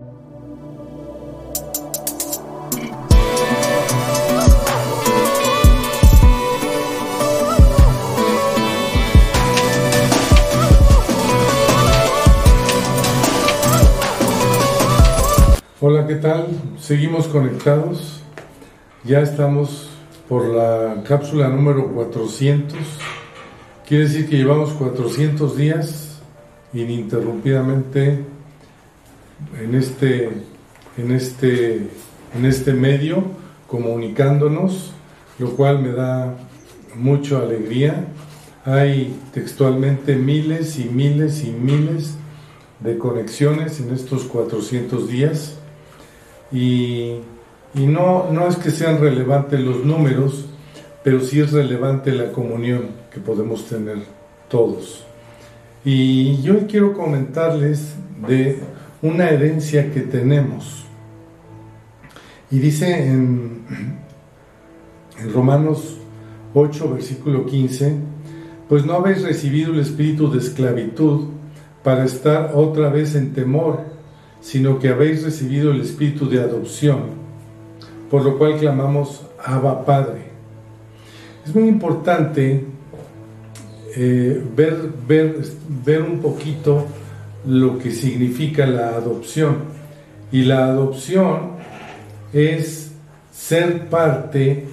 Hola, ¿qué tal? Seguimos conectados. Ya estamos por la cápsula número 400. Quiere decir que llevamos 400 días ininterrumpidamente en este, en este, en este medio comunicándonos, lo cual me da mucha alegría. Hay textualmente miles y miles y miles de conexiones en estos 400 días y, no, no es que sean relevantes los números, pero sí es relevante la comunión que podemos tener todos. Y yo quiero comentarles de una herencia que tenemos. Y dice en, Romanos 8, versículo 15, pues no habéis recibido el espíritu de esclavitud para estar otra vez en temor sino que habéis recibido el espíritu de adopción, por lo cual clamamos Abba Padre. Es muy importante eh, ver, ver, ver un poquito lo que significa la adopción. Y la adopción es ser parte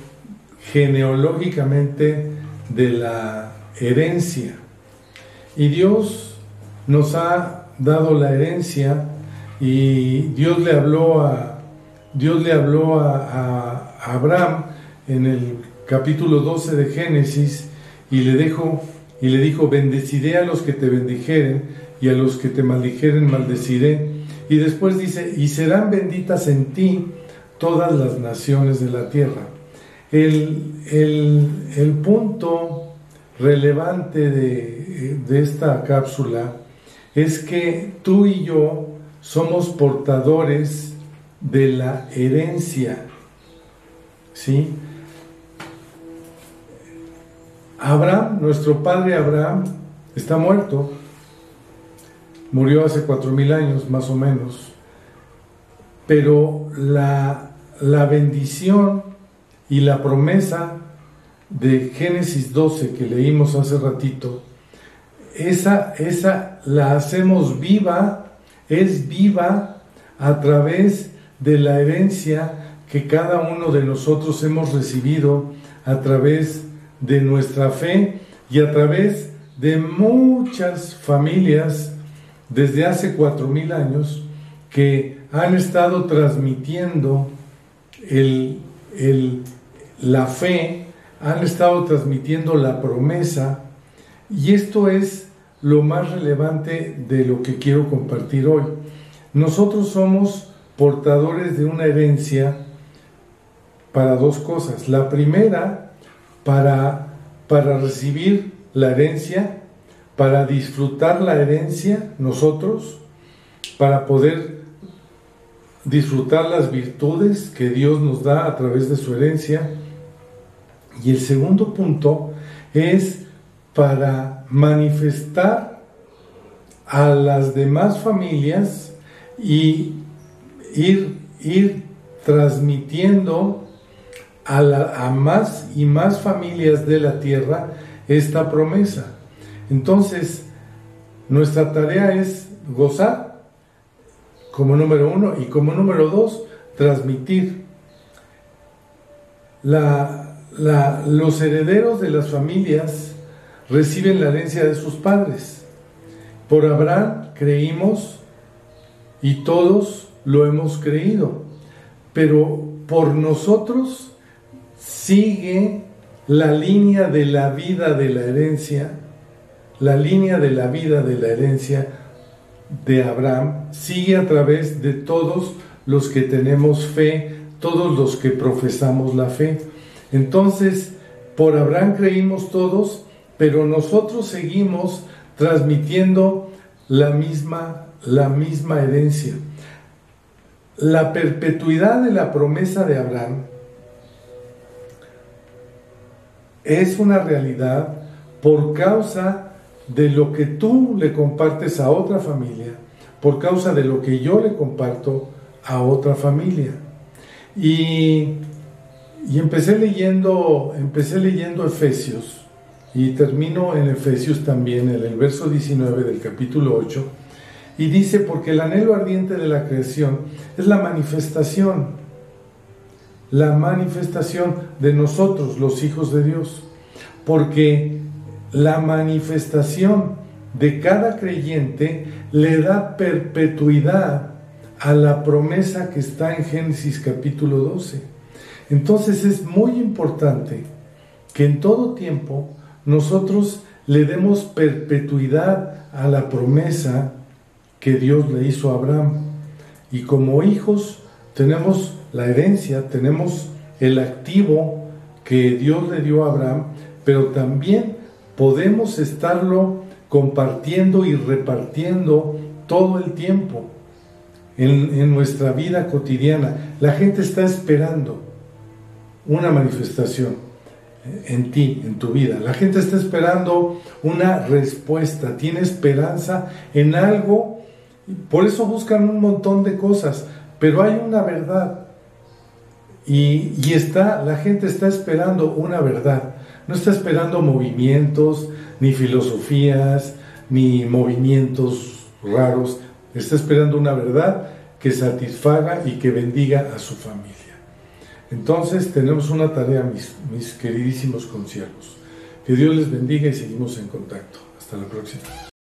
genealógicamente de la herencia. Y Dios nos ha dado la herencia y Dios le habló a, Dios le habló a, Abraham en el capítulo 12 de Génesis y le, dijo, y le dijo, bendeciré a los que te bendijeren y a los que te maldijeren maldeciré. Y después dice, y serán benditas en ti todas las naciones de la tierra. El, el punto relevante de, de esta cápsula es que tú y yo somos portadores de la herencia. ¿Sí? Abraham, nuestro padre Abraham, está muerto. Murió hace cuatro mil años, más o menos. Pero la, la bendición y la promesa de Génesis 12 que leímos hace ratito, esa, esa la hacemos viva es viva a través de la herencia que cada uno de nosotros hemos recibido a través de nuestra fe y a través de muchas familias desde hace cuatro mil años que han estado transmitiendo la fe, han estado transmitiendo la promesa y esto es lo más relevante de lo que quiero compartir hoy. Nosotros somos portadores de una herencia para dos cosas. La primera, para, para recibir la herencia, para disfrutar la herencia nosotros, para poder disfrutar las virtudes que Dios nos da a través de su herencia. Y el segundo punto es para manifestar a las demás familias y ir, ir transmitiendo a, a más y más familias de la tierra esta promesa. Entonces, nuestra tarea es gozar como número uno y como número dos, transmitir. Los herederos de las familias reciben la herencia de sus padres. Por Abraham creímos y todos lo hemos creído, pero por nosotros sigue la línea de la vida de la herencia, la línea de la vida de la herencia de Abraham sigue a través de todos los que tenemos fe, todos los que profesamos la fe. Entonces, por Abraham creímos todos pero nosotros seguimos transmitiendo la misma, la misma herencia. La perpetuidad de la promesa de Abraham es una realidad por causa de lo que tú le compartes a otra familia por causa de lo que yo le comparto a otra familia. Y, y empecé leyendo, empecé leyendo Efesios y termino en Efesios también, en el verso 19 del capítulo 8, y dice, porque el anhelo ardiente de la creación es la manifestación, la manifestación de nosotros, los hijos de Dios, porque la manifestación de cada creyente le da perpetuidad a la promesa que está en Génesis capítulo 12. Entonces es muy importante que en todo tiempo nosotros le demos perpetuidad a la promesa que Dios le hizo a Abraham. Y como hijos tenemos la herencia, tenemos el activo que Dios le dio a Abraham, pero también podemos estarlo compartiendo y repartiendo todo el tiempo en, en, nuestra vida cotidiana. La gente está esperando una manifestación en ti, en tu vida. La gente está esperando una respuesta, tiene esperanza en algo, por eso buscan un montón de cosas, pero hay una verdad. Y, y está, la gente está esperando una verdad, no está esperando movimientos, ni filosofías, ni movimientos raros, está esperando una verdad que satisfaga y que bendiga a su familia. Entonces tenemos una tarea, mis, queridísimos conciervos. Que Dios les bendiga y seguimos en contacto. Hasta la próxima.